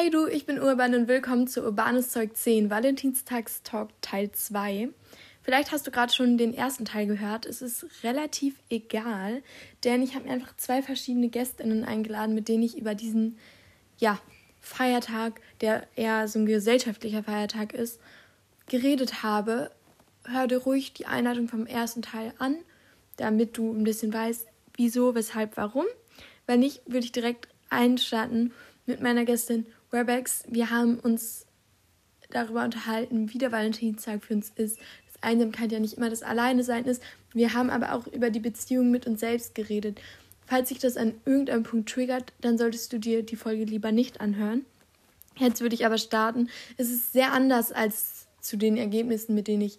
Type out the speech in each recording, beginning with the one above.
Hey du, ich bin Urban und willkommen zu Urbanes Zeug 10, Valentinstagstalk Teil 2. Vielleicht hast du gerade schon den ersten Teil gehört. Es ist relativ egal, denn ich habe mir einfach zwei verschiedene Gästinnen eingeladen, mit denen ich über diesen ja, Feiertag, der eher so ein gesellschaftlicher Feiertag ist, geredet habe. Hör dir ruhig die Einladung vom ersten Teil an, damit du ein bisschen weißt, wieso, weshalb, warum. Wenn nicht, würde ich direkt einstarten mit meiner Gästin Webex. Wir haben uns darüber unterhalten, wie der Valentinstag für uns ist, dass Einsamkeit ja nicht immer das Alleine sein ist. Wir haben aber auch über die Beziehung mit uns selbst geredet. Falls sich das an irgendeinem Punkt triggert, dann solltest du dir die Folge lieber nicht anhören. Jetzt würde ich aber starten. Es ist sehr anders als zu den Ergebnissen, mit denen ich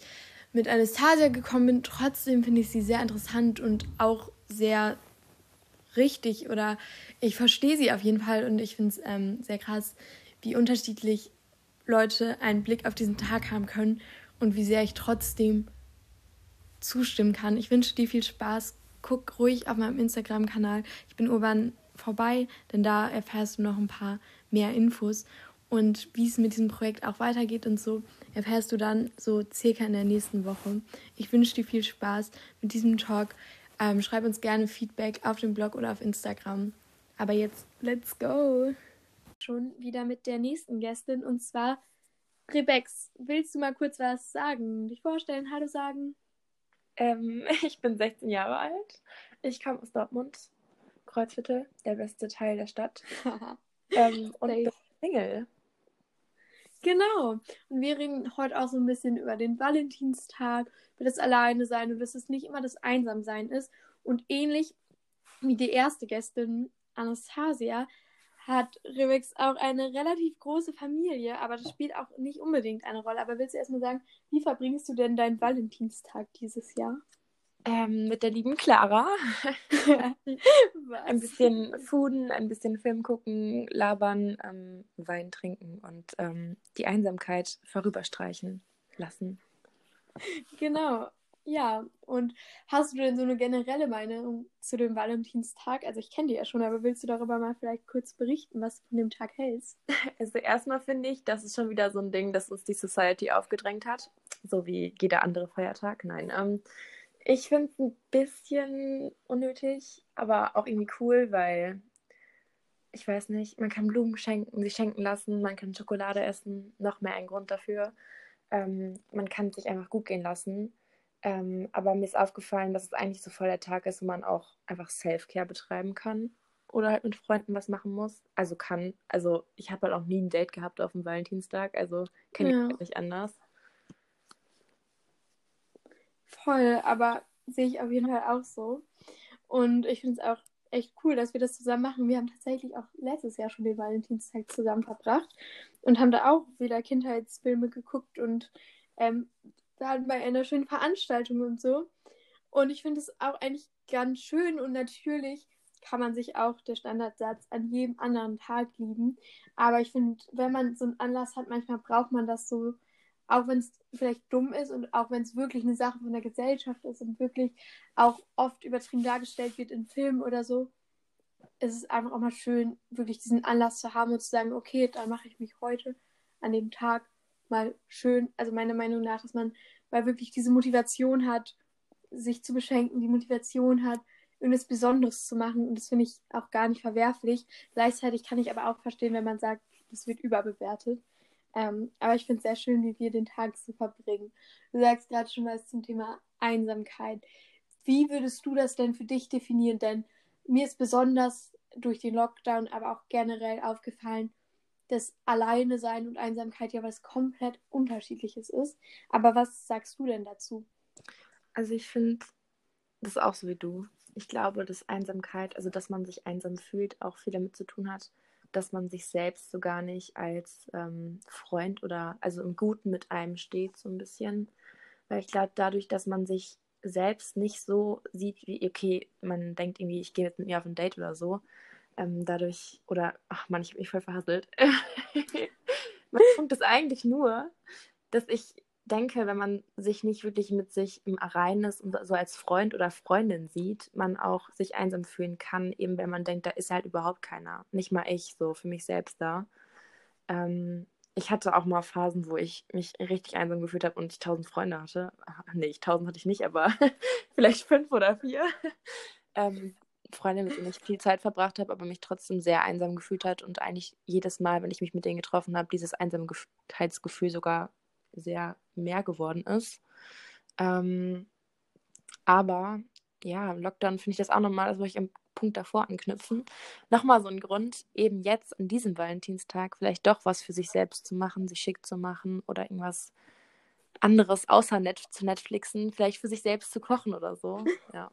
mit Anastasia gekommen bin. Trotzdem finde ich sie sehr interessant und auch sehr richtig oder ich verstehe sie auf jeden Fall und ich finde es ähm, sehr krass, wie unterschiedlich Leute einen Blick auf diesen Tag haben können und wie sehr ich trotzdem zustimmen kann. Ich wünsche dir viel Spaß. Guck ruhig auf meinem Instagram-Kanal. Ich bin urban vorbei, denn da erfährst du noch ein paar mehr Infos. Und wie es mit diesem Projekt auch weitergeht und so, erfährst du dann so circa in der nächsten Woche. Ich wünsche dir viel Spaß mit diesem Talk. Ähm, schreib uns gerne Feedback auf dem Blog oder auf Instagram. Aber jetzt, let's go! Schon wieder mit der nächsten Gästin und zwar Rebex. Willst du mal kurz was sagen? Dich vorstellen, Hallo sagen? Ähm, ich bin 16 Jahre alt. Ich komme aus Dortmund, Kreuzviertel, der beste Teil der Stadt. ähm, und bin Single. Genau. Und wir reden heute auch so ein bisschen über den Valentinstag, über das Alleine sein und dass es nicht immer das Einsamsein ist. Und ähnlich wie die erste Gästin, Anastasia, hat Rebex auch eine relativ große Familie, aber das spielt auch nicht unbedingt eine Rolle. Aber willst du erstmal sagen, wie verbringst du denn deinen Valentinstag dieses Jahr? Ähm, mit der lieben Clara. ein bisschen fooden, ein bisschen Film gucken, labern, ähm, Wein trinken und ähm, die Einsamkeit vorüberstreichen lassen. Genau, ja. Und hast du denn so eine generelle Meinung zu dem Valentinstag? Also ich kenne die ja schon, aber willst du darüber mal vielleicht kurz berichten, was du von dem Tag hältst? Also erstmal finde ich, das ist schon wieder so ein Ding, das uns die Society aufgedrängt hat. So wie jeder andere Feiertag. Nein. Ähm, ich finde es ein bisschen unnötig, aber auch irgendwie cool, weil ich weiß nicht, man kann Blumen schenken, sie schenken lassen, man kann Schokolade essen, noch mehr ein Grund dafür. Ähm, man kann sich einfach gut gehen lassen. Ähm, aber mir ist aufgefallen, dass es eigentlich so voll der Tag ist, wo man auch einfach Self-Care betreiben kann oder halt mit Freunden was machen muss. Also kann. Also ich habe halt auch nie ein Date gehabt auf dem Valentinstag, also kenne ja. ich halt nicht anders. Voll, aber sehe ich auf jeden Fall auch so. Und ich finde es auch echt cool, dass wir das zusammen machen. Wir haben tatsächlich auch letztes Jahr schon den Valentinstag zusammen verbracht und haben da auch wieder Kindheitsfilme geguckt und ähm, dann bei einer schönen Veranstaltung und so. Und ich finde es auch eigentlich ganz schön und natürlich kann man sich auch der Standardsatz an jedem anderen Tag lieben. Aber ich finde, wenn man so einen Anlass hat, manchmal braucht man das so auch wenn es vielleicht dumm ist und auch wenn es wirklich eine Sache von der Gesellschaft ist und wirklich auch oft übertrieben dargestellt wird in Filmen oder so, ist es einfach auch mal schön, wirklich diesen Anlass zu haben und zu sagen, okay, dann mache ich mich heute an dem Tag mal schön. Also meiner Meinung nach, dass man weil wirklich diese Motivation hat, sich zu beschenken, die Motivation hat, irgendwas Besonderes zu machen. Und das finde ich auch gar nicht verwerflich. Gleichzeitig kann ich aber auch verstehen, wenn man sagt, das wird überbewertet. Ähm, aber ich finde es sehr schön, wie wir den Tag so verbringen. Du sagst gerade schon was zum Thema Einsamkeit. Wie würdest du das denn für dich definieren? Denn mir ist besonders durch den Lockdown, aber auch generell aufgefallen, dass Alleine sein und Einsamkeit ja was komplett unterschiedliches ist. Aber was sagst du denn dazu? Also ich finde das auch so wie du. Ich glaube, dass Einsamkeit, also dass man sich einsam fühlt, auch viel damit zu tun hat, dass man sich selbst so gar nicht als ähm, Freund oder also im Guten mit einem steht, so ein bisschen. Weil ich glaube, dadurch, dass man sich selbst nicht so sieht, wie, okay, man denkt irgendwie, ich gehe jetzt mit mir auf ein Date oder so, ähm, dadurch, oder, ach man, ich habe mich voll verhasselt. mein Punkt ist eigentlich nur, dass ich denke, wenn man sich nicht wirklich mit sich im Reinen ist und so als Freund oder Freundin sieht, man auch sich einsam fühlen kann, eben wenn man denkt, da ist halt überhaupt keiner. Nicht mal ich, so für mich selbst da. Ähm, ich hatte auch mal Phasen, wo ich mich richtig einsam gefühlt habe und ich tausend Freunde hatte. Nee, tausend hatte ich nicht, aber vielleicht fünf oder vier. ähm, Freunde, mit denen ich viel Zeit verbracht habe, aber mich trotzdem sehr einsam gefühlt hat und eigentlich jedes Mal, wenn ich mich mit denen getroffen habe, dieses Einsamkeitsgefühl sogar sehr mehr geworden ist. Ähm, aber ja, im Lockdown finde ich das auch nochmal, das wollte ich am Punkt davor anknüpfen. Nochmal so ein Grund, eben jetzt an diesem Valentinstag vielleicht doch was für sich selbst zu machen, sich schick zu machen oder irgendwas anderes außer Net zu Netflixen, vielleicht für sich selbst zu kochen oder so. Ja.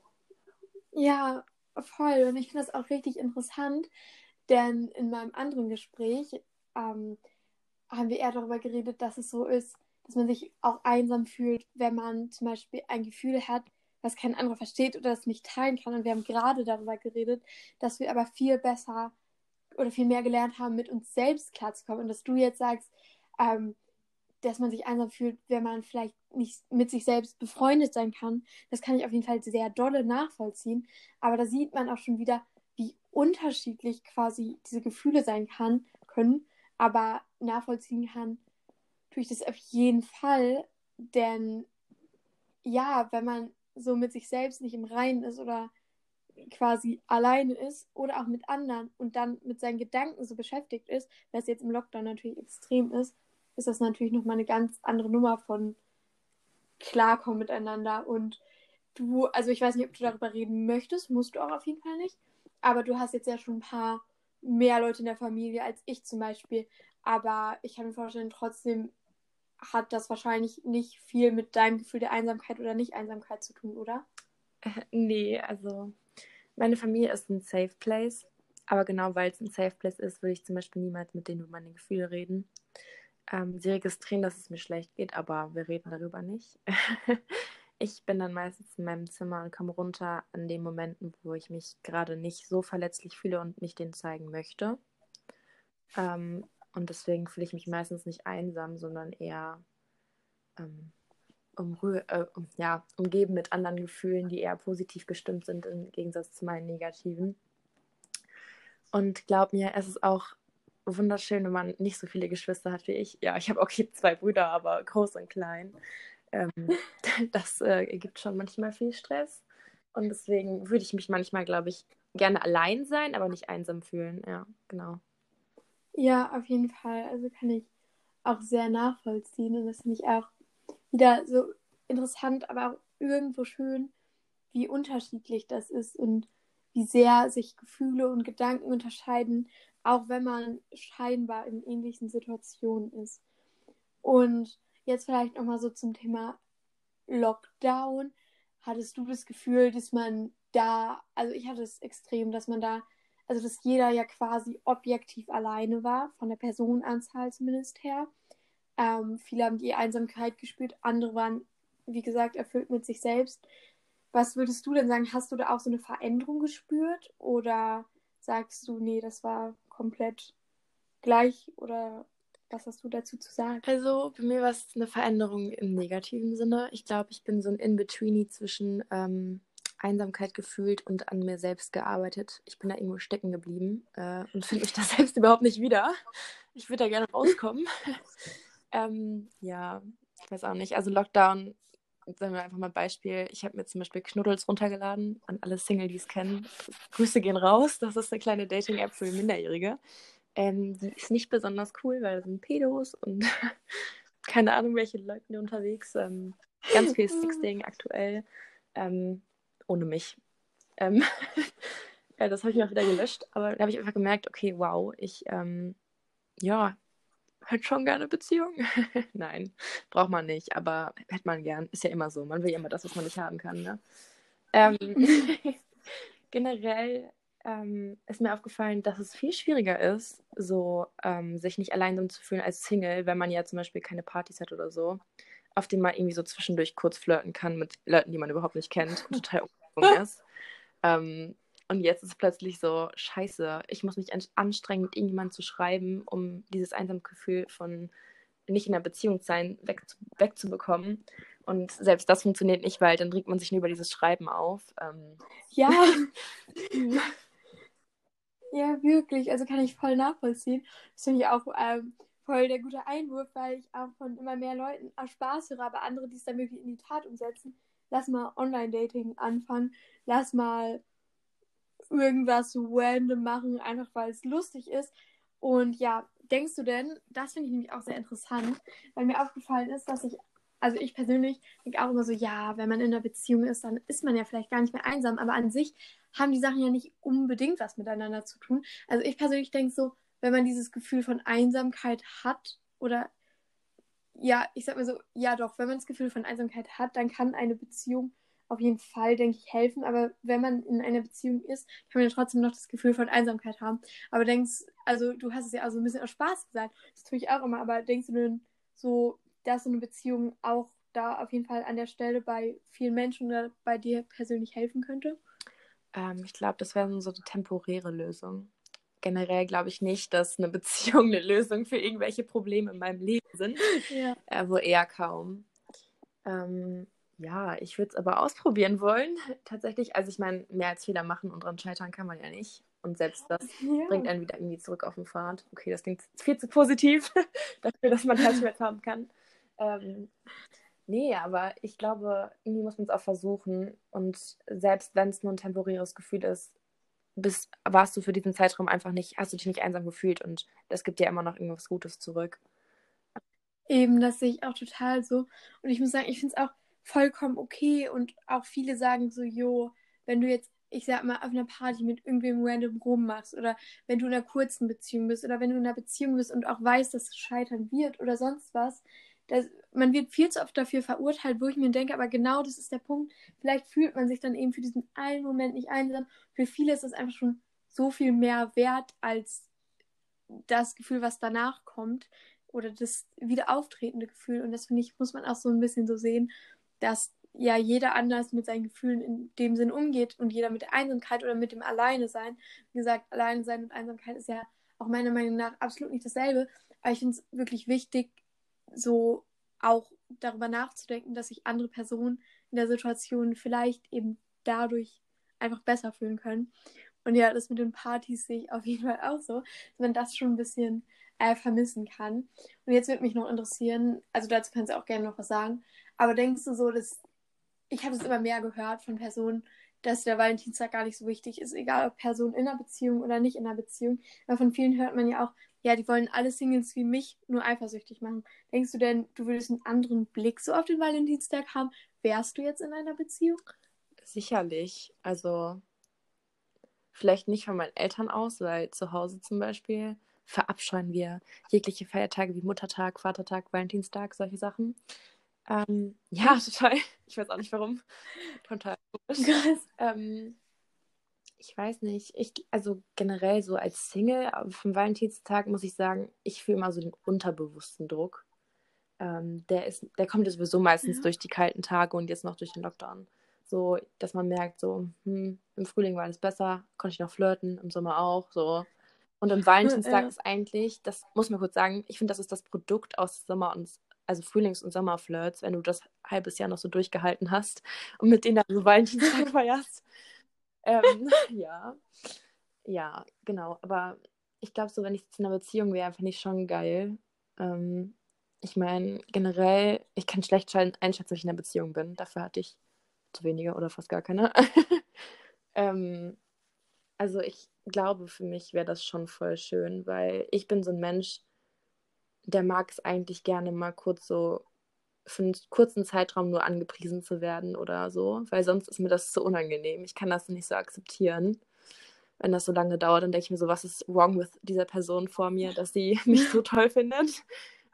Ja, voll. Und ich finde das auch richtig interessant, denn in meinem anderen Gespräch ähm, haben wir eher darüber geredet, dass es so ist, dass man sich auch einsam fühlt, wenn man zum Beispiel ein Gefühl hat, was kein anderer versteht oder das nicht teilen kann. Und wir haben gerade darüber geredet, dass wir aber viel besser oder viel mehr gelernt haben, mit uns selbst klarzukommen. Und dass du jetzt sagst, ähm, dass man sich einsam fühlt, wenn man vielleicht nicht mit sich selbst befreundet sein kann, das kann ich auf jeden Fall sehr dolle nachvollziehen. Aber da sieht man auch schon wieder, wie unterschiedlich quasi diese Gefühle sein kann, können. Aber nachvollziehen kann, tue ich das auf jeden Fall. Denn ja, wenn man so mit sich selbst nicht im Reinen ist oder quasi alleine ist oder auch mit anderen und dann mit seinen Gedanken so beschäftigt ist, was jetzt im Lockdown natürlich extrem ist, ist das natürlich nochmal eine ganz andere Nummer von klarkommen miteinander. Und du, also ich weiß nicht, ob du darüber reden möchtest, musst du auch auf jeden Fall nicht. Aber du hast jetzt ja schon ein paar mehr Leute in der Familie als ich zum Beispiel. Aber ich kann mir vorstellen, trotzdem hat das wahrscheinlich nicht viel mit deinem Gefühl der Einsamkeit oder Nicht-Einsamkeit zu tun, oder? Äh, nee, also meine Familie ist ein Safe Place. Aber genau weil es ein Safe Place ist, würde ich zum Beispiel niemals mit denen über meine Gefühle reden. Ähm, sie registrieren, dass es mir schlecht geht, aber wir reden darüber nicht. ich bin dann meistens in meinem Zimmer und komme runter an den Momenten, wo ich mich gerade nicht so verletzlich fühle und nicht den zeigen möchte. Ähm, und deswegen fühle ich mich meistens nicht einsam, sondern eher ähm, um, äh, ja, umgeben mit anderen Gefühlen, die eher positiv gestimmt sind im Gegensatz zu meinen negativen. Und glaub mir, es ist auch wunderschön, wenn man nicht so viele Geschwister hat wie ich. Ja, ich habe auch zwei Brüder, aber groß und klein. Ähm, das äh, ergibt schon manchmal viel Stress. Und deswegen würde ich mich manchmal, glaube ich, gerne allein sein, aber nicht einsam fühlen. Ja, genau. Ja, auf jeden Fall. Also kann ich auch sehr nachvollziehen. Und das finde ich auch wieder so interessant, aber auch irgendwo schön, wie unterschiedlich das ist und wie sehr sich Gefühle und Gedanken unterscheiden, auch wenn man scheinbar in ähnlichen Situationen ist. Und jetzt vielleicht nochmal so zum Thema Lockdown. Hattest du das Gefühl, dass man da, also ich hatte es extrem, dass man da, also dass jeder ja quasi objektiv alleine war, von der Personenanzahl zumindest her. Ähm, viele haben die Einsamkeit gespürt, andere waren, wie gesagt, erfüllt mit sich selbst. Was würdest du denn sagen? Hast du da auch so eine Veränderung gespürt? Oder sagst du, nee, das war komplett gleich oder was hast du dazu zu sagen? Also bei mir war es eine Veränderung im negativen Sinne. Ich glaube, ich bin so ein In-Betweenie zwischen ähm, Einsamkeit gefühlt und an mir selbst gearbeitet. Ich bin da irgendwo stecken geblieben äh, und finde mich da selbst überhaupt nicht wieder. Ich würde da gerne rauskommen. ähm, ja, ich weiß auch nicht. Also Lockdown sagen wir einfach mal ein Beispiel. Ich habe mir zum Beispiel Knuddels runtergeladen an alle Single, die es kennen. Grüße gehen raus. Das ist eine kleine Dating-App für Minderjährige. Ähm, die ist nicht besonders cool, weil da sind Pedos und keine Ahnung, welche Leute unterwegs. Ähm, ganz viel Sexting aktuell. Ähm, ohne mich. Ähm, ja, das habe ich mir auch wieder gelöscht. Aber da habe ich einfach gemerkt, okay, wow, ich, ähm, ja, hätte schon gerne Beziehung. Nein, braucht man nicht, aber hätte man gern. Ist ja immer so. Man will ja immer das, was man nicht haben kann. Ne? Ähm, generell ähm, ist mir aufgefallen, dass es viel schwieriger ist, so ähm, sich nicht allein zu fühlen als Single, wenn man ja zum Beispiel keine Partys hat oder so, auf denen man irgendwie so zwischendurch kurz flirten kann mit Leuten, die man überhaupt nicht kennt und total ungewohnt ist. Ähm, und jetzt ist es plötzlich so, scheiße, ich muss mich anstrengen, mit irgendjemandem zu schreiben, um dieses Einsamgefühl von nicht in einer Beziehung sein wegzu wegzubekommen. Und selbst das funktioniert nicht, weil dann regt man sich nur über dieses Schreiben auf. Ähm. Ja. ja, wirklich. Also kann ich voll nachvollziehen. Das finde ich auch ähm, voll der gute Einwurf, weil ich auch von immer mehr Leuten auch Spaß höre, aber andere, die es dann wirklich in die Tat umsetzen. Lass mal Online-Dating anfangen. Lass mal irgendwas random machen, einfach weil es lustig ist. Und ja, denkst du denn, das finde ich nämlich auch sehr interessant, weil mir aufgefallen ist, dass ich, also ich persönlich denke auch immer so, ja, wenn man in einer Beziehung ist, dann ist man ja vielleicht gar nicht mehr einsam, aber an sich haben die Sachen ja nicht unbedingt was miteinander zu tun. Also ich persönlich denke so, wenn man dieses Gefühl von Einsamkeit hat oder ja, ich sag mal so, ja doch, wenn man das Gefühl von Einsamkeit hat, dann kann eine Beziehung auf jeden Fall, denke ich, helfen. Aber wenn man in einer Beziehung ist, kann man ja trotzdem noch das Gefühl von Einsamkeit haben. Aber denkst, also du hast es ja auch so ein bisschen aus Spaß gesagt, das tue ich auch immer, aber denkst du denn so, dass so eine Beziehung auch da auf jeden Fall an der Stelle bei vielen Menschen oder bei dir persönlich helfen könnte? Ähm, ich glaube, das wäre so eine temporäre Lösung. Generell glaube ich nicht, dass eine Beziehung eine Lösung für irgendwelche Probleme in meinem Leben sind. Ja. Äh, wohl eher kaum. Ähm, ja, ich würde es aber ausprobieren wollen. Tatsächlich, also ich meine, mehr als Fehler machen und dran scheitern kann man ja nicht. Und selbst das ja. bringt einen wieder irgendwie zurück auf den Pfad. Okay, das klingt viel zu positiv dafür, dass man Herzschmerz haben kann. Ähm, nee, aber ich glaube, irgendwie muss man es auch versuchen. Und selbst wenn es nur ein temporäres Gefühl ist, bist, warst du für diesen Zeitraum einfach nicht, hast du dich nicht einsam gefühlt und das gibt dir immer noch irgendwas Gutes zurück. Eben, das sehe ich auch total so. Und ich muss sagen, ich finde es auch vollkommen okay und auch viele sagen so, jo, wenn du jetzt, ich sag mal, auf einer Party mit irgendwem random rummachst oder wenn du in einer kurzen Beziehung bist oder wenn du in einer Beziehung bist und auch weißt, dass es scheitern wird oder sonst was, das, man wird viel zu oft dafür verurteilt, wo ich mir denke, aber genau das ist der Punkt. Vielleicht fühlt man sich dann eben für diesen einen Moment nicht einsam. Für viele ist das einfach schon so viel mehr wert als das Gefühl, was danach kommt oder das wieder auftretende Gefühl. Und das finde ich, muss man auch so ein bisschen so sehen dass ja jeder anders mit seinen Gefühlen in dem Sinn umgeht und jeder mit der Einsamkeit oder mit dem Alleine sein. Wie gesagt, Alleine sein und Einsamkeit ist ja auch meiner Meinung nach absolut nicht dasselbe. Aber ich finde es wirklich wichtig, so auch darüber nachzudenken, dass sich andere Personen in der Situation vielleicht eben dadurch einfach besser fühlen können. Und ja, das mit den Partys sehe ich auf jeden Fall auch so, dass man das schon ein bisschen äh, vermissen kann. Und jetzt würde mich noch interessieren, also dazu kannst du auch gerne noch was sagen, aber denkst du so, dass ich habe es immer mehr gehört von Personen, dass der Valentinstag gar nicht so wichtig ist, egal ob Person in einer Beziehung oder nicht in einer Beziehung. Aber von vielen hört man ja auch, ja, die wollen alle Singles wie mich nur eifersüchtig machen. Denkst du denn, du würdest einen anderen Blick so auf den Valentinstag haben? Wärst du jetzt in einer Beziehung? Sicherlich. Also vielleicht nicht von meinen Eltern aus, weil zu Hause zum Beispiel verabscheuen wir jegliche Feiertage wie Muttertag, Vatertag, Valentinstag, solche Sachen. Ähm, ja, total. Ich weiß auch nicht warum. Total komisch. Ähm, ich weiß nicht. Ich, also generell so als Single vom Valentinstag muss ich sagen, ich fühle immer so den unterbewussten Druck. Ähm, der, ist, der kommt ja sowieso meistens ja. durch die kalten Tage und jetzt noch durch den Lockdown. So, dass man merkt, so, hm, im Frühling war alles besser, konnte ich noch flirten, im Sommer auch, so. Und im Valentinstag ja. ist eigentlich, das muss man kurz sagen, ich finde, das ist das Produkt aus Sommer und also Frühlings- und Sommerflirts, wenn du das halbes Jahr noch so durchgehalten hast und mit denen dann so Valentinstag feierst. Ähm, ja. Ja, genau. Aber ich glaube, so, wenn ich jetzt in einer Beziehung wäre, fände ich schon geil. Ähm, ich meine, generell, ich kann schlecht einschätzen, ob ich in einer Beziehung bin. Dafür hatte ich zu wenige oder fast gar keine. ähm, also ich glaube, für mich wäre das schon voll schön, weil ich bin so ein Mensch, der mag es eigentlich gerne mal kurz so für einen kurzen Zeitraum nur angepriesen zu werden oder so, weil sonst ist mir das zu unangenehm. Ich kann das nicht so akzeptieren. Wenn das so lange dauert, dann denke ich mir so, was ist wrong with dieser Person vor mir, dass sie mich so toll findet.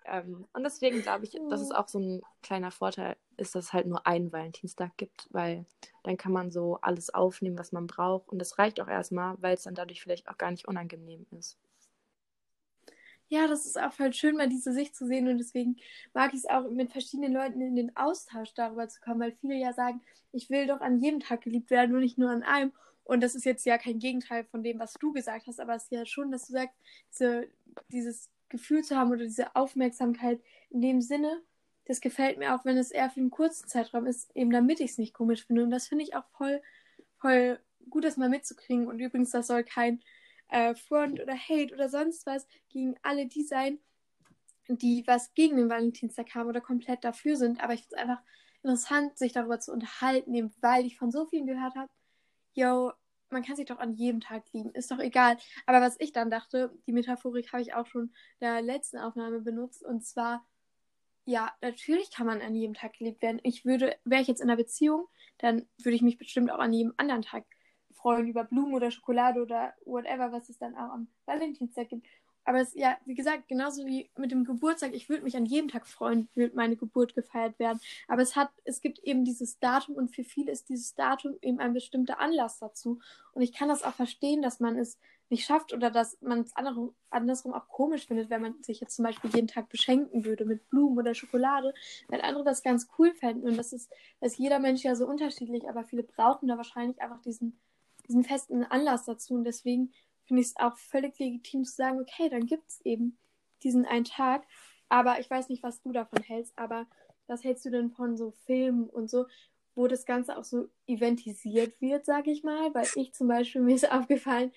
Ähm, und deswegen glaube ich, dass es auch so ein kleiner Vorteil ist, dass es halt nur einen Valentinstag gibt, weil dann kann man so alles aufnehmen, was man braucht. Und das reicht auch erstmal, weil es dann dadurch vielleicht auch gar nicht unangenehm ist ja, das ist auch voll schön, mal diese Sicht zu sehen und deswegen mag ich es auch, mit verschiedenen Leuten in den Austausch darüber zu kommen, weil viele ja sagen, ich will doch an jedem Tag geliebt werden und nicht nur an einem. Und das ist jetzt ja kein Gegenteil von dem, was du gesagt hast, aber es ist ja schon, dass du sagst, diese, dieses Gefühl zu haben oder diese Aufmerksamkeit in dem Sinne, das gefällt mir auch, wenn es eher für einen kurzen Zeitraum ist, eben damit ich es nicht komisch finde. Und das finde ich auch voll, voll gut, das mal mitzukriegen. Und übrigens, das soll kein äh, Front oder Hate oder sonst was gegen alle die sein, die was gegen den Valentinstag haben oder komplett dafür sind. Aber ich finde es einfach interessant, sich darüber zu unterhalten, weil ich von so vielen gehört habe, yo, man kann sich doch an jedem Tag lieben, ist doch egal. Aber was ich dann dachte, die Metaphorik habe ich auch schon in der letzten Aufnahme benutzt und zwar, ja, natürlich kann man an jedem Tag geliebt werden. Ich würde, wäre ich jetzt in einer Beziehung, dann würde ich mich bestimmt auch an jedem anderen Tag freuen über Blumen oder Schokolade oder whatever, was es dann auch am Valentinstag gibt. Aber es, ja, wie gesagt, genauso wie mit dem Geburtstag, ich würde mich an jedem Tag freuen, würde meine Geburt gefeiert werden. Aber es hat, es gibt eben dieses Datum und für viele ist dieses Datum eben ein bestimmter Anlass dazu. Und ich kann das auch verstehen, dass man es nicht schafft oder dass man es andersrum auch komisch findet, wenn man sich jetzt zum Beispiel jeden Tag beschenken würde mit Blumen oder Schokolade, weil andere das ganz cool fänden. Und das ist, dass jeder Mensch ja so unterschiedlich, aber viele brauchen da wahrscheinlich einfach diesen, diesen festen Anlass dazu. Und deswegen finde ich es auch völlig legitim zu sagen, okay, dann gibt es eben diesen einen Tag. Aber ich weiß nicht, was du davon hältst, aber was hältst du denn von so Filmen und so, wo das Ganze auch so eventisiert wird, sage ich mal? Weil ich zum Beispiel, mir ist aufgefallen,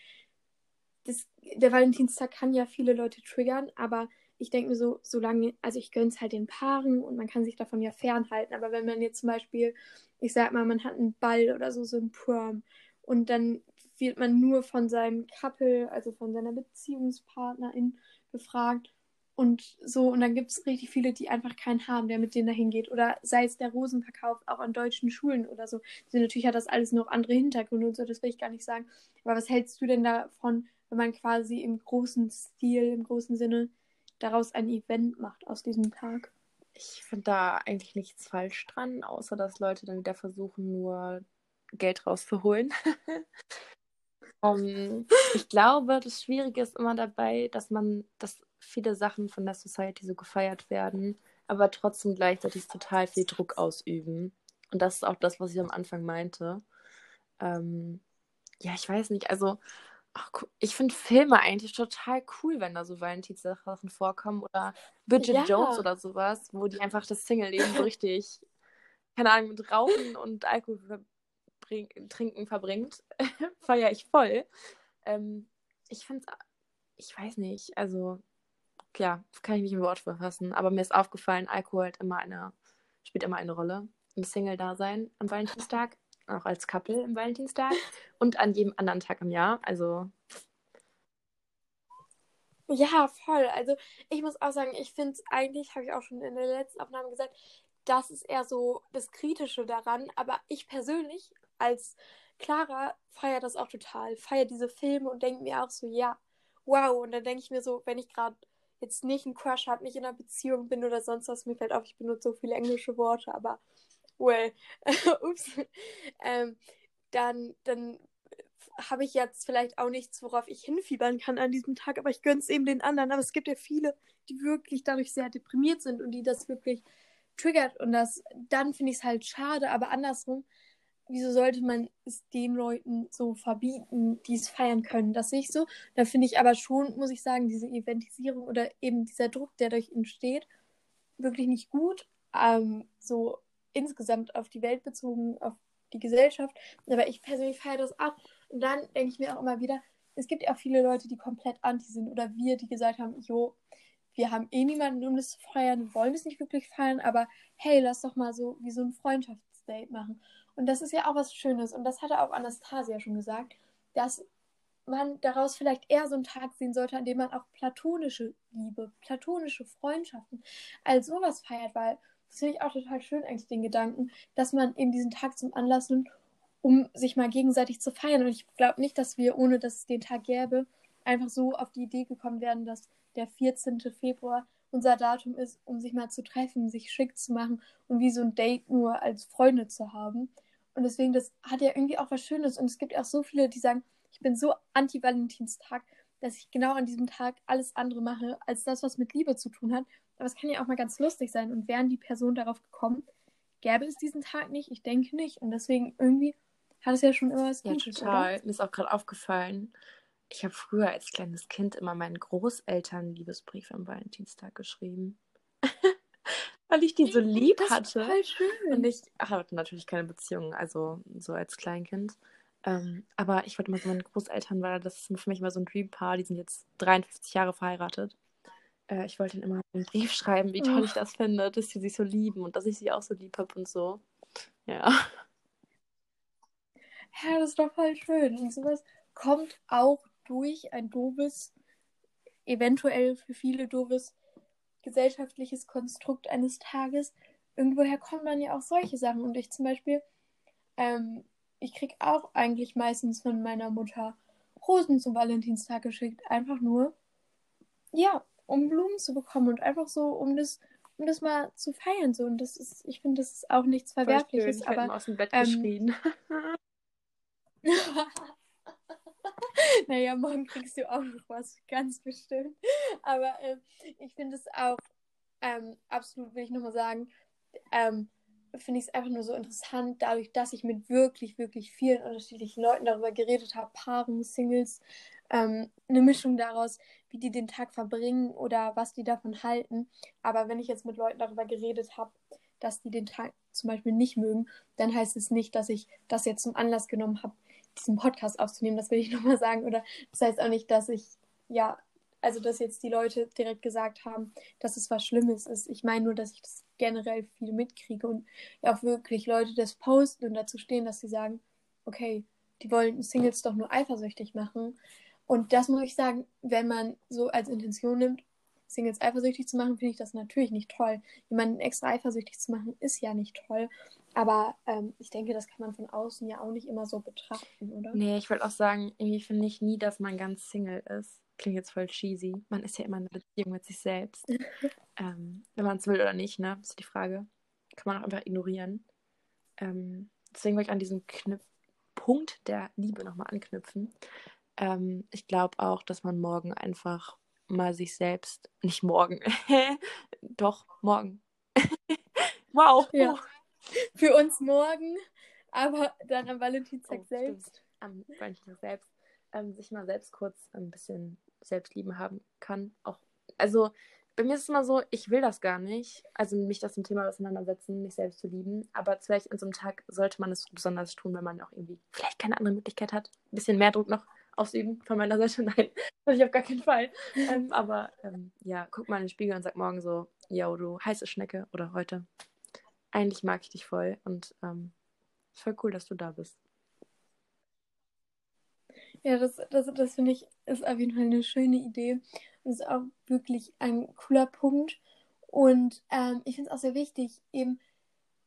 das, der Valentinstag kann ja viele Leute triggern, aber ich denke mir so, solange, also ich gönne es halt den Paaren und man kann sich davon ja fernhalten. Aber wenn man jetzt zum Beispiel, ich sag mal, man hat einen Ball oder so, so ein Prom und dann wird man nur von seinem Couple, also von seiner Beziehungspartnerin befragt. Und so, und dann gibt es richtig viele, die einfach keinen haben, der mit denen dahin geht. Oder sei es der Rosenverkauf auch an deutschen Schulen oder so. Also natürlich hat das alles noch andere Hintergründe und so, das will ich gar nicht sagen. Aber was hältst du denn davon, wenn man quasi im großen Stil, im großen Sinne daraus ein Event macht aus diesem Tag? Ich finde da eigentlich nichts falsch dran, außer dass Leute dann wieder versuchen, nur Geld rauszuholen. Um, ich glaube, das Schwierige ist immer dabei, dass man, dass viele Sachen von der Society so gefeiert werden, aber trotzdem gleichzeitig total viel Druck ausüben. Und das ist auch das, was ich am Anfang meinte. Ähm, ja, ich weiß nicht, also ach, ich finde Filme eigentlich total cool, wenn da so Valentinssachen vorkommen oder Bridget ja. Jones oder sowas, wo die einfach das Single-Leben so richtig, keine Ahnung, mit Rauchen und Alkohol Trinken verbringt, feiere ich voll. Ähm, ich finde es, ich weiß nicht, also klar, kann ich nicht in Wort verfassen, aber mir ist aufgefallen, Alkohol immer eine, spielt immer eine Rolle im Single-Dasein am Valentinstag, auch als Couple im Valentinstag und an jedem anderen Tag im Jahr. Also ja, voll. Also ich muss auch sagen, ich finde es eigentlich, habe ich auch schon in der letzten Aufnahme gesagt, das ist eher so das Kritische daran. Aber ich persönlich als Clara feiert das auch total, feiert diese Filme und denkt mir auch so, ja, wow. Und dann denke ich mir so, wenn ich gerade jetzt nicht einen Crush habe, nicht in einer Beziehung bin oder sonst was, mir fällt auf, ich benutze so viele englische Worte, aber well, ups, ähm, dann, dann habe ich jetzt vielleicht auch nichts, worauf ich hinfiebern kann an diesem Tag, aber ich gönne es eben den anderen. Aber es gibt ja viele, die wirklich dadurch sehr deprimiert sind und die das wirklich triggert. Und das, dann finde ich es halt schade, aber andersrum wieso sollte man es den Leuten so verbieten, die es feiern können? Das sehe ich so. Da finde ich aber schon, muss ich sagen, diese Eventisierung oder eben dieser Druck, der dadurch entsteht, wirklich nicht gut. Ähm, so insgesamt auf die Welt bezogen, auf die Gesellschaft. Aber ich persönlich feiere das auch. Und dann denke ich mir auch immer wieder, es gibt ja auch viele Leute, die komplett anti sind oder wir, die gesagt haben, jo, wir haben eh niemanden, um das zu feiern, wollen es nicht wirklich feiern, aber hey, lass doch mal so wie so ein Freundschaftsdate machen. Und das ist ja auch was Schönes. Und das hatte auch Anastasia schon gesagt, dass man daraus vielleicht eher so einen Tag sehen sollte, an dem man auch platonische Liebe, platonische Freundschaften als sowas feiert, weil das finde ich auch total schön, eigentlich den Gedanken, dass man eben diesen Tag zum Anlass nimmt, um sich mal gegenseitig zu feiern. Und ich glaube nicht, dass wir, ohne dass es den Tag gäbe, einfach so auf die Idee gekommen wären, dass der 14. Februar unser Datum ist, um sich mal zu treffen, sich schick zu machen und wie so ein Date nur als Freunde zu haben. Und deswegen, das hat ja irgendwie auch was Schönes. Und es gibt auch so viele, die sagen, ich bin so anti-Valentinstag, dass ich genau an diesem Tag alles andere mache, als das, was mit Liebe zu tun hat. Aber es kann ja auch mal ganz lustig sein. Und wären die Personen darauf gekommen, gäbe es diesen Tag nicht? Ich denke nicht. Und deswegen irgendwie hat es ja schon immer was Ja, Gutes, total. Oder? Mir ist auch gerade aufgefallen, ich habe früher als kleines Kind immer meinen Großeltern Liebesbrief am Valentinstag geschrieben. Weil ich die so lieb das hatte. Ist voll schön. Und ich hatte natürlich keine Beziehung, also so als Kleinkind. Ähm, aber ich wollte immer so meine Großeltern, weil das ist für mich immer so ein Dream-Paar. Die sind jetzt 53 Jahre verheiratet. Äh, ich wollte ihnen immer einen Brief schreiben, wie toll ich das finde, dass sie sich so lieben und dass ich sie auch so lieb habe und so. Ja. Ja, das ist doch voll schön. Und sowas kommt auch durch ein doofes, eventuell für viele doofes gesellschaftliches Konstrukt eines Tages. Irgendwoher kommen dann ja auch solche Sachen. Und ich zum Beispiel, ähm, ich krieg auch eigentlich meistens von meiner Mutter Rosen zum Valentinstag geschickt. Einfach nur, ja, um Blumen zu bekommen und einfach so, um das, um das mal zu feiern. So. Und das ist, ich finde, das ist auch nichts Verwerfliches. Ich aber aus dem Bett ähm, geschrien. naja, morgen kriegst du auch noch was, ganz bestimmt. Aber ähm, ich finde es auch ähm, absolut, will ich nochmal sagen, ähm, finde ich es einfach nur so interessant, dadurch, dass ich mit wirklich, wirklich vielen unterschiedlichen Leuten darüber geredet habe, Paaren, Singles, ähm, eine Mischung daraus, wie die den Tag verbringen oder was die davon halten. Aber wenn ich jetzt mit Leuten darüber geredet habe, dass die den Tag zum Beispiel nicht mögen, dann heißt es nicht, dass ich das jetzt zum Anlass genommen habe, diesen Podcast aufzunehmen. Das will ich nochmal sagen. Oder das heißt auch nicht, dass ich, ja, also dass jetzt die Leute direkt gesagt haben, dass es was Schlimmes ist. Ich meine nur, dass ich das generell viel mitkriege und auch wirklich Leute das posten und dazu stehen, dass sie sagen, okay, die wollen Singles doch nur eifersüchtig machen. Und das muss ich sagen, wenn man so als Intention nimmt, Singles eifersüchtig zu machen, finde ich das natürlich nicht toll. Jemanden extra eifersüchtig zu machen, ist ja nicht toll. Aber ähm, ich denke, das kann man von außen ja auch nicht immer so betrachten, oder? Nee, ich wollte auch sagen, irgendwie finde ich nie, dass man ganz Single ist. Klingt jetzt voll cheesy. Man ist ja immer in einer Beziehung mit sich selbst. ähm, wenn man es will oder nicht, ne? Das ist die Frage. Kann man auch einfach ignorieren. Ähm, deswegen wollte ich an diesem Knip Punkt der Liebe nochmal anknüpfen. Ähm, ich glaube auch, dass man morgen einfach mal sich selbst, nicht morgen, doch, morgen. wow. Ja. Für uns morgen, aber dann am Valentinstag oh, selbst. Stimmt. Am Valentinstag selbst. Ähm, sich mal selbst kurz ein bisschen Selbstlieben haben kann. Auch, also bei mir ist es immer so, ich will das gar nicht. Also mich das im Thema auseinandersetzen, mich selbst zu lieben. Aber vielleicht an so einem Tag sollte man es besonders tun, wenn man auch irgendwie vielleicht keine andere Möglichkeit hat. Ein bisschen mehr Druck noch ausüben von meiner Seite. Nein, das ich auf gar keinen Fall. ähm, aber ähm, ja, guck mal in den Spiegel und sag morgen so, yo, du heiße Schnecke oder heute. Eigentlich mag ich dich voll und ähm, ist voll cool, dass du da bist. Ja, das, das, das finde ich ist auf jeden Fall eine schöne Idee und ist auch wirklich ein cooler Punkt. Und ähm, ich finde es auch sehr wichtig, eben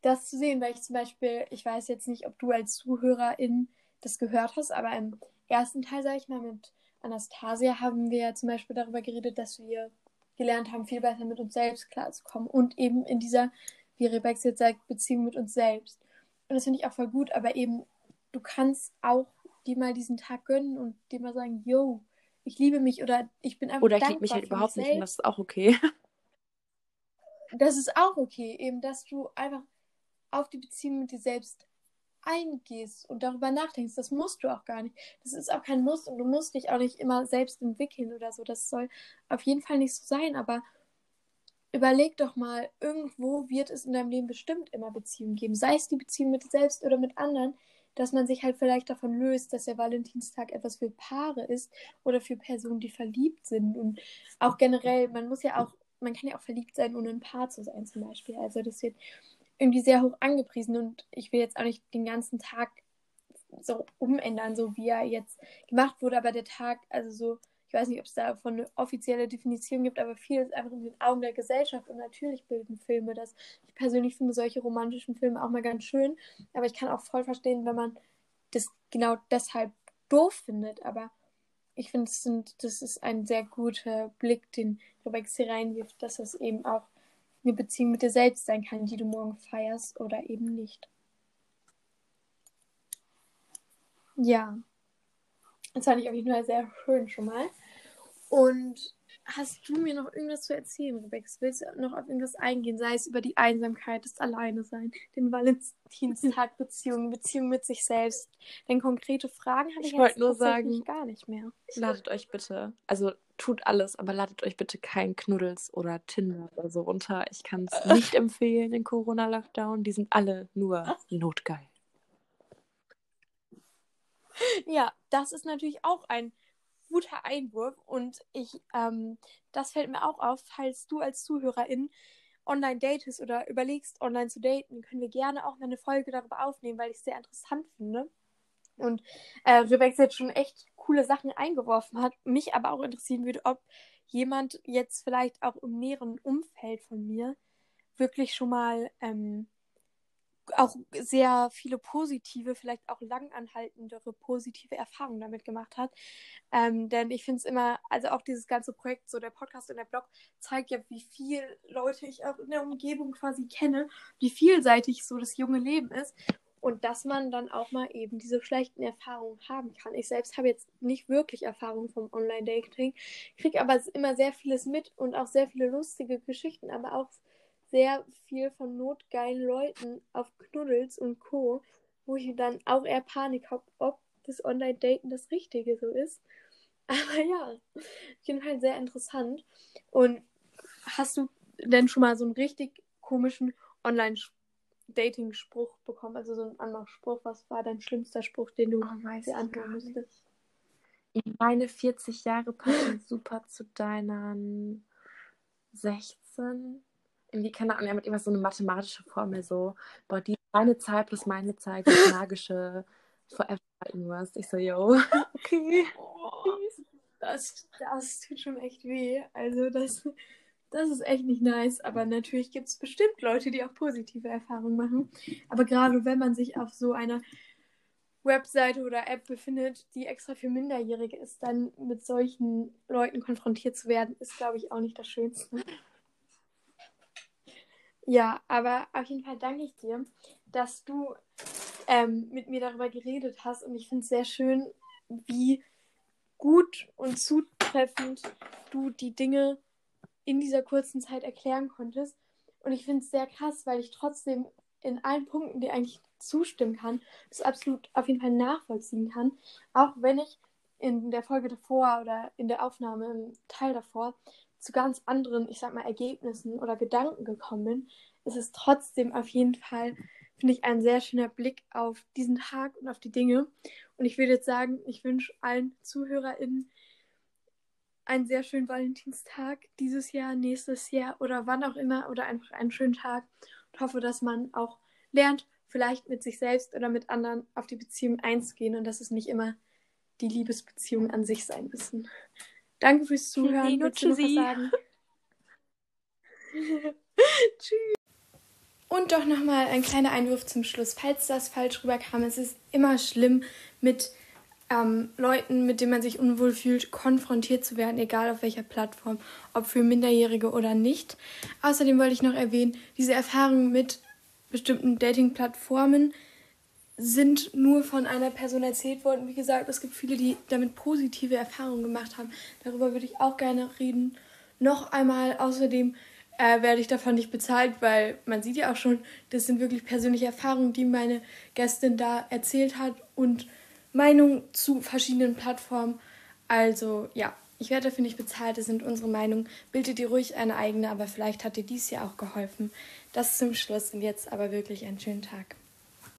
das zu sehen, weil ich zum Beispiel, ich weiß jetzt nicht, ob du als Zuhörerin das gehört hast, aber im ersten Teil, sage ich mal, mit Anastasia haben wir zum Beispiel darüber geredet, dass wir gelernt haben, viel besser mit uns selbst klarzukommen und eben in dieser, wie Rebecca jetzt sagt, Beziehung mit uns selbst. Und das finde ich auch voll gut, aber eben, du kannst auch dir mal diesen Tag gönnen und dir mal sagen, yo, ich liebe mich oder ich bin einfach Oder ich liebe mich halt überhaupt nicht und das ist auch okay. Das ist auch okay, eben, dass du einfach auf die Beziehung mit dir selbst eingehst und darüber nachdenkst. Das musst du auch gar nicht. Das ist auch kein Muss und du musst dich auch nicht immer selbst entwickeln oder so. Das soll auf jeden Fall nicht so sein, aber überleg doch mal, irgendwo wird es in deinem Leben bestimmt immer Beziehungen geben. Sei es die Beziehung mit selbst oder mit anderen, dass man sich halt vielleicht davon löst, dass der Valentinstag etwas für Paare ist oder für Personen, die verliebt sind. Und auch generell, man muss ja auch, man kann ja auch verliebt sein, ohne ein Paar zu sein, zum Beispiel. Also das wird irgendwie sehr hoch angepriesen und ich will jetzt auch nicht den ganzen Tag so umändern, so wie er jetzt gemacht wurde, aber der Tag, also so, ich weiß nicht, ob es davon eine offizielle Definition gibt, aber viel ist einfach in den Augen der Gesellschaft und natürlich bilden Filme das. Ich persönlich finde solche romantischen Filme auch mal ganz schön, aber ich kann auch voll verstehen, wenn man das genau deshalb doof findet, aber ich finde, das ist ein sehr guter Blick, den Rebecca hier reinwirft, dass es eben auch eine Beziehung mit dir selbst sein kann, die du morgen feierst oder eben nicht. Ja, das fand ich auf jeden Fall sehr schön schon mal. Und hast du mir noch irgendwas zu erzählen, Rebecca? Willst du noch auf irgendwas eingehen? Sei es über die Einsamkeit, das Alleine-Sein, den Valentinstag, Beziehungen, Beziehung mit sich selbst. Denn konkrete Fragen hatte ich, ich wollte nur sagen, gar nicht mehr. Ladet euch bitte, also tut alles, aber ladet euch bitte kein Knuddels oder Tinder oder so runter. Ich kann es nicht empfehlen, den Corona-Lockdown. Die sind alle nur notgeil. Ja, das ist natürlich auch ein guter Einwurf und ich, ähm, das fällt mir auch auf, falls du als Zuhörerin online datest oder überlegst, online zu daten, können wir gerne auch mal eine Folge darüber aufnehmen, weil ich es sehr interessant finde. Und äh, Rebecca jetzt schon echt coole Sachen eingeworfen hat. Mich aber auch interessieren würde, ob jemand jetzt vielleicht auch im näheren Umfeld von mir wirklich schon mal ähm, auch sehr viele positive, vielleicht auch langanhaltendere positive Erfahrungen damit gemacht hat. Ähm, denn ich finde es immer, also auch dieses ganze Projekt, so der Podcast und der Blog, zeigt ja, wie viel Leute ich auch in der Umgebung quasi kenne, wie vielseitig so das junge Leben ist. Und dass man dann auch mal eben diese schlechten Erfahrungen haben kann. Ich selbst habe jetzt nicht wirklich Erfahrungen vom Online-Dating, kriege aber immer sehr vieles mit und auch sehr viele lustige Geschichten, aber auch sehr viel von notgeilen Leuten auf Knuddels und Co., wo ich dann auch eher Panik habe, ob das Online-Daten das Richtige so ist. Aber ja, auf jeden Fall sehr interessant. Und hast du denn schon mal so einen richtig komischen Online-Dating-Spruch bekommen? Also so einen anderen Spruch? Was war dein schlimmster Spruch, den du oh, dir antworten müsstest? Meine 40 Jahre passen super zu deinen 16 irgendwie, keine Ahnung, er hat immer so eine mathematische Formel, so, boah, die meine Zahl plus meine Zahl, die magische Forever irgendwas. Ich so, yo, okay. Oh, das, das tut schon echt weh. Also, das, das ist echt nicht nice. Aber natürlich gibt es bestimmt Leute, die auch positive Erfahrungen machen. Aber gerade wenn man sich auf so einer Webseite oder App befindet, die extra für Minderjährige ist, dann mit solchen Leuten konfrontiert zu werden, ist, glaube ich, auch nicht das Schönste. Ja, aber auf jeden Fall danke ich dir, dass du ähm, mit mir darüber geredet hast. Und ich finde es sehr schön, wie gut und zutreffend du die Dinge in dieser kurzen Zeit erklären konntest. Und ich finde es sehr krass, weil ich trotzdem in allen Punkten dir eigentlich zustimmen kann, das absolut auf jeden Fall nachvollziehen kann. Auch wenn ich in der Folge davor oder in der Aufnahme im Teil davor zu ganz anderen, ich sag mal, Ergebnissen oder Gedanken gekommen bin, ist es trotzdem auf jeden Fall, finde ich, ein sehr schöner Blick auf diesen Tag und auf die Dinge. Und ich würde jetzt sagen, ich wünsche allen ZuhörerInnen einen sehr schönen Valentinstag dieses Jahr, nächstes Jahr oder wann auch immer oder einfach einen schönen Tag und hoffe, dass man auch lernt, vielleicht mit sich selbst oder mit anderen auf die Beziehung einzugehen und dass es nicht immer die Liebesbeziehungen an sich sein müssen. Danke fürs Zuhören. Sie. sagen? Tschüss. Und doch nochmal ein kleiner Einwurf zum Schluss. Falls das falsch rüberkam, es ist immer schlimm, mit ähm, Leuten, mit denen man sich unwohl fühlt, konfrontiert zu werden, egal auf welcher Plattform, ob für Minderjährige oder nicht. Außerdem wollte ich noch erwähnen, diese Erfahrungen mit bestimmten Dating-Plattformen sind nur von einer Person erzählt worden. Wie gesagt, es gibt viele, die damit positive Erfahrungen gemacht haben. Darüber würde ich auch gerne reden. Noch einmal außerdem äh, werde ich davon nicht bezahlt, weil man sieht ja auch schon, das sind wirklich persönliche Erfahrungen, die meine Gästin da erzählt hat und Meinung zu verschiedenen Plattformen. Also ja, ich werde dafür nicht bezahlt, das sind unsere Meinungen. Bildet dir ruhig eine eigene, aber vielleicht hat dir dies ja auch geholfen. Das zum Schluss und jetzt aber wirklich einen schönen Tag.